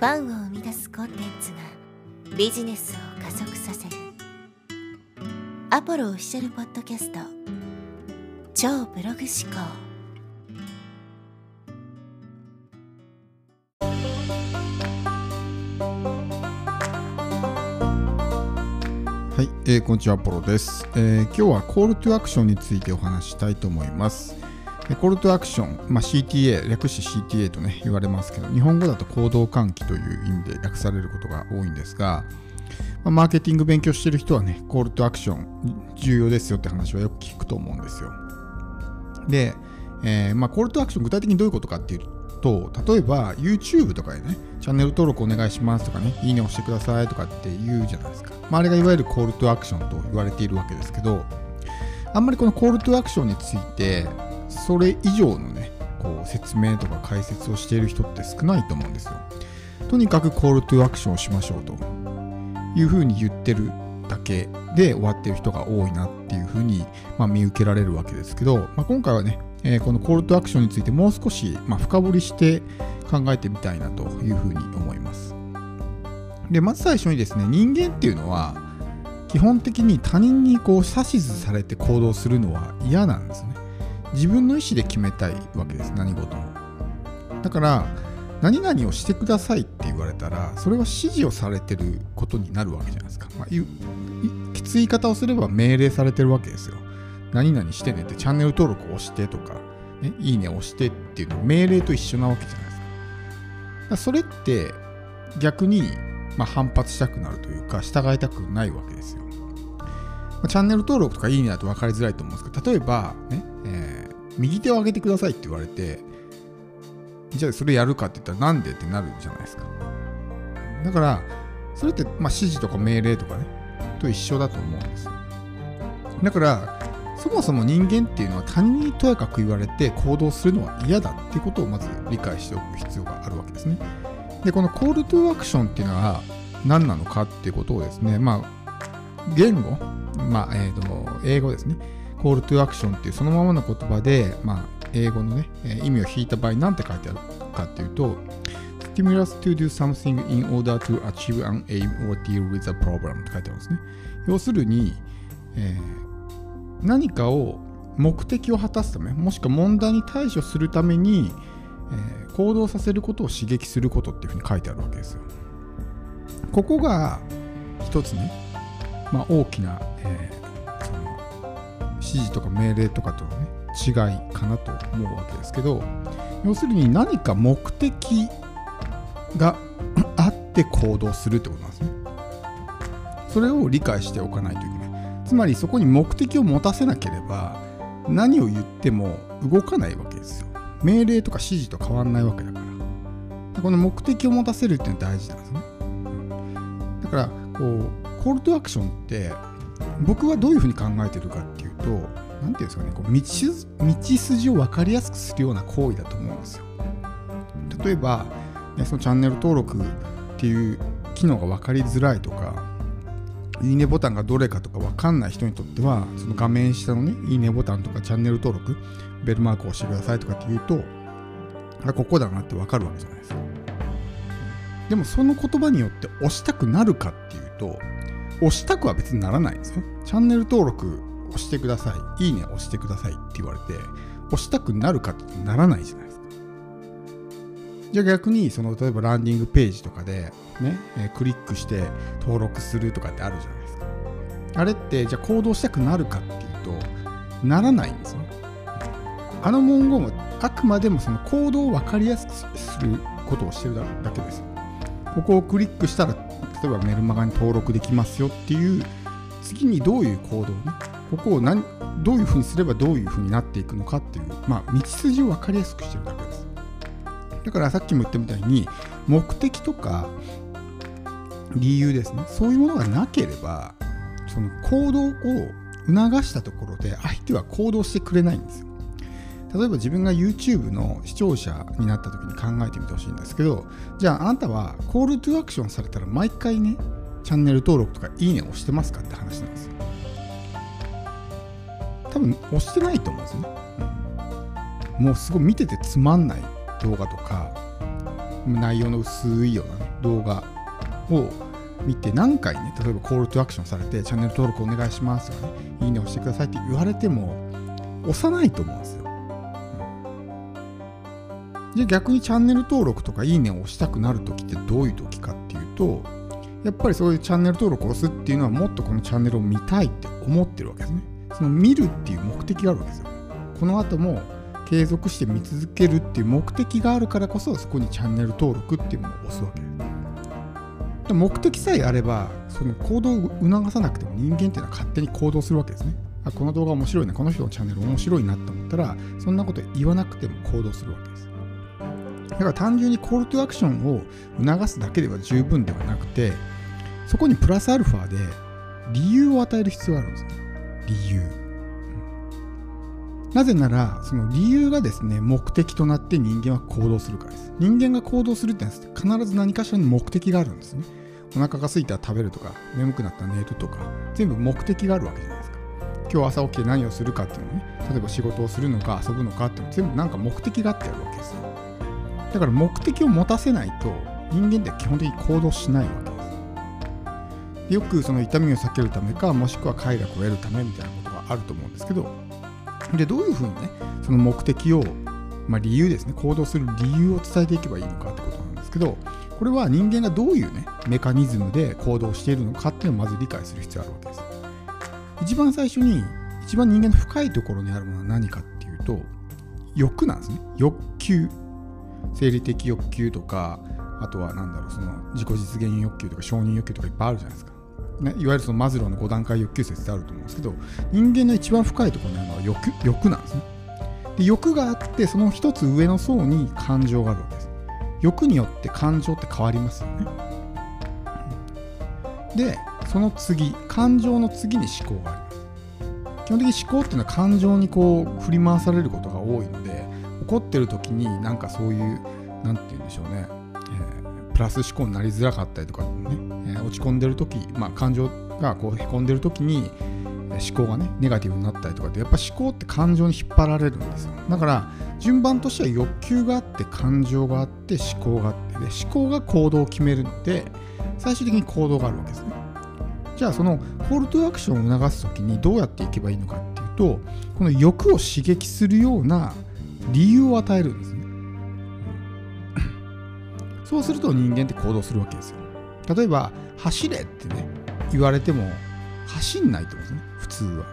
ファンを生み出すコンテンツがビジネスを加速させる。アポロオフィシャルポッドキャスト。超ブログ思考。はい、えーこんにちは、アポロです、えー今日はコールトゥアクションについてお話ししたいと思います。コールトアクション、まあ、CTA、略して CTA とね、言われますけど、日本語だと行動喚起という意味で訳されることが多いんですが、まあマーケティング勉強してる人はね、コールトアクション重要ですよって話はよく聞くと思うんですよ。で、えーまあ、コールトアクション具体的にどういうことかっていうと、例えば YouTube とかでね、チャンネル登録お願いしますとかね、いいね押してくださいとかって言うじゃないですか。まあ、あれがいわゆるコールトアクションと言われているわけですけど、あんまりこのコールトアクションについて、それ以上のね、こう説明とか解説をしている人って少ないと思うんですよ。とにかくコールトゥアクションをしましょうというふうに言ってるだけで終わってる人が多いなっていうふうに、まあ、見受けられるわけですけど、まあ、今回はね、えーこのコールトゥアクションについてもう少し、まあ、深掘りして考えてみたいなというふうに思います。で、まず最初にですね、人間っていうのは、基本的に他人にこう指図されて行動するのは嫌なんですね。自分の意思で決めたいわけです、何事も。だから、何々をしてくださいって言われたら、それは指示をされてることになるわけじゃないですか。まあ、きつい言い方をすれば命令されてるわけですよ。何々してねって、チャンネル登録を押してとか、ね、いいねを押してっていうのは命令と一緒なわけじゃないですか。かそれって逆に、まあ、反発したくなるというか、従いたくないわけですよ。チャンネル登録とかいいねだと分かりづらいと思うんですけど、例えば、ね、え右手を上げてくださいって言われて、じゃあそれやるかって言ったらなんでってなるじゃないですか。だから、それって、まあ、指示とか命令とかね、と一緒だと思うんですよ。だから、そもそも人間っていうのは他人にとやかく言われて行動するのは嫌だっていうことをまず理解しておく必要があるわけですね。で、このコールトゥアクションっていうのは何なのかっていうことをですね、まあ、言語、まあ、えーと、英語ですね。コールトゥアクションっていうそのままの言葉で、まあ、英語のね、意味を引いた場合何て書いてあるかっていうと、stimulus to do something in order to achieve an aim or deal with a problem って書いてあるんですね。要するに、えー何かを目的を果たすため、もしくは問題に対処するために、えー行動させることを刺激することっていうふうに書いてあるわけですよ。ここが一つね、まあ、大きな、えー指示とか命令とかとのね違いかなと思うわけですけど要するに何か目的があって行動するってことなんですね。それを理解しておかないといけない。つまりそこに目的を持たせなければ何を言っても動かないわけですよ。命令とか指示と変わんないわけだから。この目的を持たせるっていうのは大事なんですね。だからこうコールトアクションって僕はどういうふうに考えてるかってと何ていうんですかねこう道筋道筋を分かりやすくするような行為だと思うんですよ。例えば、ね、そのチャンネル登録っていう機能が分かりづらいとかいいねボタンがどれかとか分かんない人にとってはその画面下のねいいねボタンとかチャンネル登録ベルマークを押してくださいとかって言うとあここだなって分かるわけじゃないですか。でもその言葉によって押したくなるかっていうと押したくは別にならないんですよ。チャンネル登録押してください。いいね押してくださいって言われて押したくなるかってならないじゃないですか。じゃあ逆にその例えばランディングページとかでね、えクリックして登録するとかってあるじゃないですか。あれってじゃあ行動したくなるかっていうとならないんですよ。あの文言はあくまでもその行動を分かりやすくすることをしてるだけです。ここをクリックしたら例えばメルマガに登録できますよっていう次にどういう行動をねここを何どういうふうにすればどういうふうになっていくのかっていうまあ道筋を分かりやすくしてるだけです。だからさっきも言ったみたいに目的とか理由ですね。そういうものがなければその行動を促したところで相手は行動してくれないんですよ。例えば自分が YouTube の視聴者になった時に考えてみてほしいんですけどじゃああなたはコールトゥアクションされたら毎回ねチャンネル登録とかいいねを押してますかって話なんですよ。多分押してないと思うんですよね、うんもうすごい見ててつまんない動画とか内容の薄いようなね動画を見て何回ね例えばコールトアクションされてチャンネル登録お願いしますとかねいいね押してくださいって言われても押さないと思うんですよ。じゃあ逆にチャンネル登録とかいいねを押したくなる時ってどういう時かっていうとやっぱりそういうチャンネル登録を押すっていうのはもっとこのチャンネルを見たいって思ってるわけですね。その見るっていう目的があるわけですよ。この後も継続して見続けるっていう目的があるからこそそこにチャンネル登録っていうものを押すわけで。目的さえあればその行動を促さなくても人間っていうのは勝手に行動するわけですね。あこの動画面白いなこの人のチャンネル面白いなと思ったらそんなこと言わなくても行動するわけです。だから単純にコールトゥアクションを促すだけでは十分ではなくてそこにプラスアルファで理由を与える必要があるんですね。理由。なぜなら、その理由がですね、目的となって人間は行動するからです。人間が行動するってのは必ず何かしらの目的があるんですね。お腹が空いたら食べるとか、眠くなったら寝るとか、全部目的があるわけじゃないですか。今日朝起きて何をするかっていうのね、例えば仕事をするのか遊ぶのかっていうの全部なんか目的があってあるわけですよ。だから目的を持たせないと人間って基本的に行動しないわけ。よくその痛みを避けるためか、もしくは快楽を得るためみたいなことがあると思うんですけど、で、どういうふうにね、その目的を、まあ、理由ですね、行動する理由を伝えていけばいいのかってことなんですけど、これは人間がどういうね、メカニズムで行動しているのかっていうのをまず理解する必要があるわけです。一番最初に、一番人間の深いところにあるものは何かっていうと、欲なんですね。欲求。生理的欲求とか、あとは何だろう、その自己実現欲求とか承認欲求とかいっぱいあるじゃないですか。ね、いわゆるそのマズローの5段階欲求説ってあると思うんですけど人間の一番深いところにあるのは欲欲なんですね。で欲があってその一つ上の層に感情があるわけです。欲によって感情って変わりますよね。でその次感情の次に思考があります。基本的に思考っていうのは感情にこう振り回されることが多いので怒ってる時になんかそういう何て言うんでしょうね。プラス思考になりづらかったりとかね、落ち込んでる時、まあ、感情がこうへこんでる時に思考がねネガティブになったりとかでやっぱ思考って感情に引っ張られるんですよ。だから順番としては欲求があって感情があって思考があってで思考が行動を決めるので最終的に行動があるわけですね。じゃあそのコールトアクションを促す時にどうやっていけばいいのかっていうとこの欲を刺激するような理由を与えるんですね。そうすると人間って行動するわけですよ。例えば、走れってね、言われても走んないと思うんですね、普通は。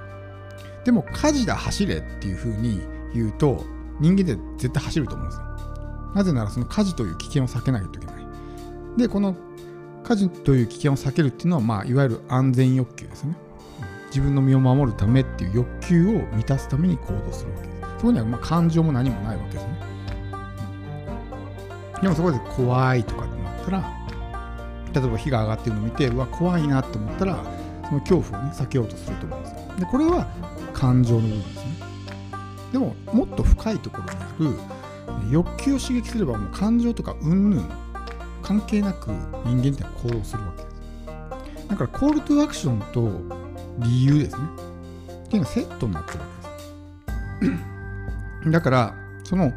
でも、火事だ、走れっていう風に言うと、人間って絶対走ると思うんですよ。なぜなら、その火事という危険を避けないといけない。で、この火事という危険を避けるっていうのは、まあ、いわゆる安全欲求ですね。自分の身を守るためっていう欲求を満たすために行動するわけです。そこにはま感情も何もないわけですね。でもそこで怖いとかってなったら例えば火が上がってるのを見てうわ怖いなって思ったらその恐怖をね避けようとすると思うんですよ。でこれは感情の部分ですね。でももっと深いところにある欲求を刺激すればもう感情とかうんぬん関係なく人間って行動するわけです。だからコールトゥアクションと理由ですね。っていうのはセットになってるわけです。だからその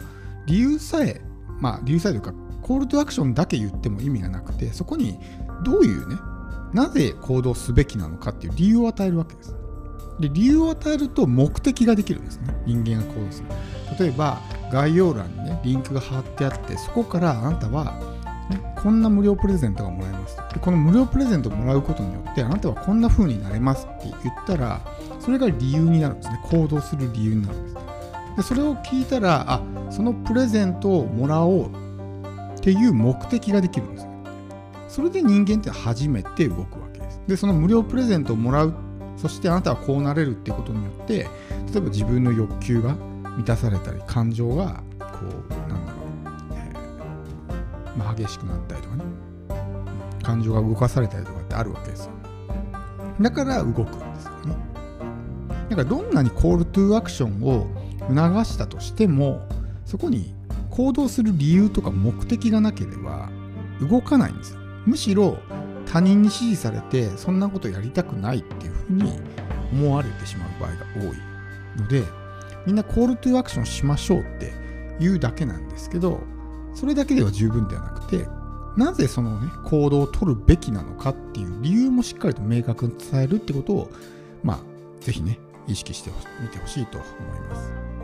理由さえまあ、理由さえというか、コールトアクションだけ言っても意味がなくて、そこにどういうね、なぜ行動すべきなのかっていう理由を与えるわけです。で、理由を与えると目的ができるんですね。人間が行動する。例えば、概要欄にね、リンクが貼ってあって、そこからあなたは、ね、こんな無料プレゼントがもらえますで。この無料プレゼントをもらうことによって、あなたはこんな風になれますって言ったら、それが理由になるんですね。行動する理由になるんです。でそれを聞いたら、あそのプレゼントをもらおうっていう目的ができるんです。それで人間って初めて動くわけです。でその無料プレゼントをもらう。そしてあなたはこうなれるってことによって例えば自分の欲求が満たされたり感情がこうなんだろう、え、まあ、激しくなったりとかね。感情が動かされたりとかってあるわけですよ。だから動くんですよね。だからどんなにコールトゥーアクションを促したとしてもそこに行動する理由とか目的がなければ動かないんですよむしろ他人に指示されてそんなことやりたくないっていうふうに思われてしまう場合が多いのでみんなコールトゥーアクションしましょうって言うだけなんですけどそれだけでは十分ではなくてなぜそのね行動を取るべきなのかっていう理由もしっかりと明確に伝えるってことをまあぜひね意識してみてほしいと思います。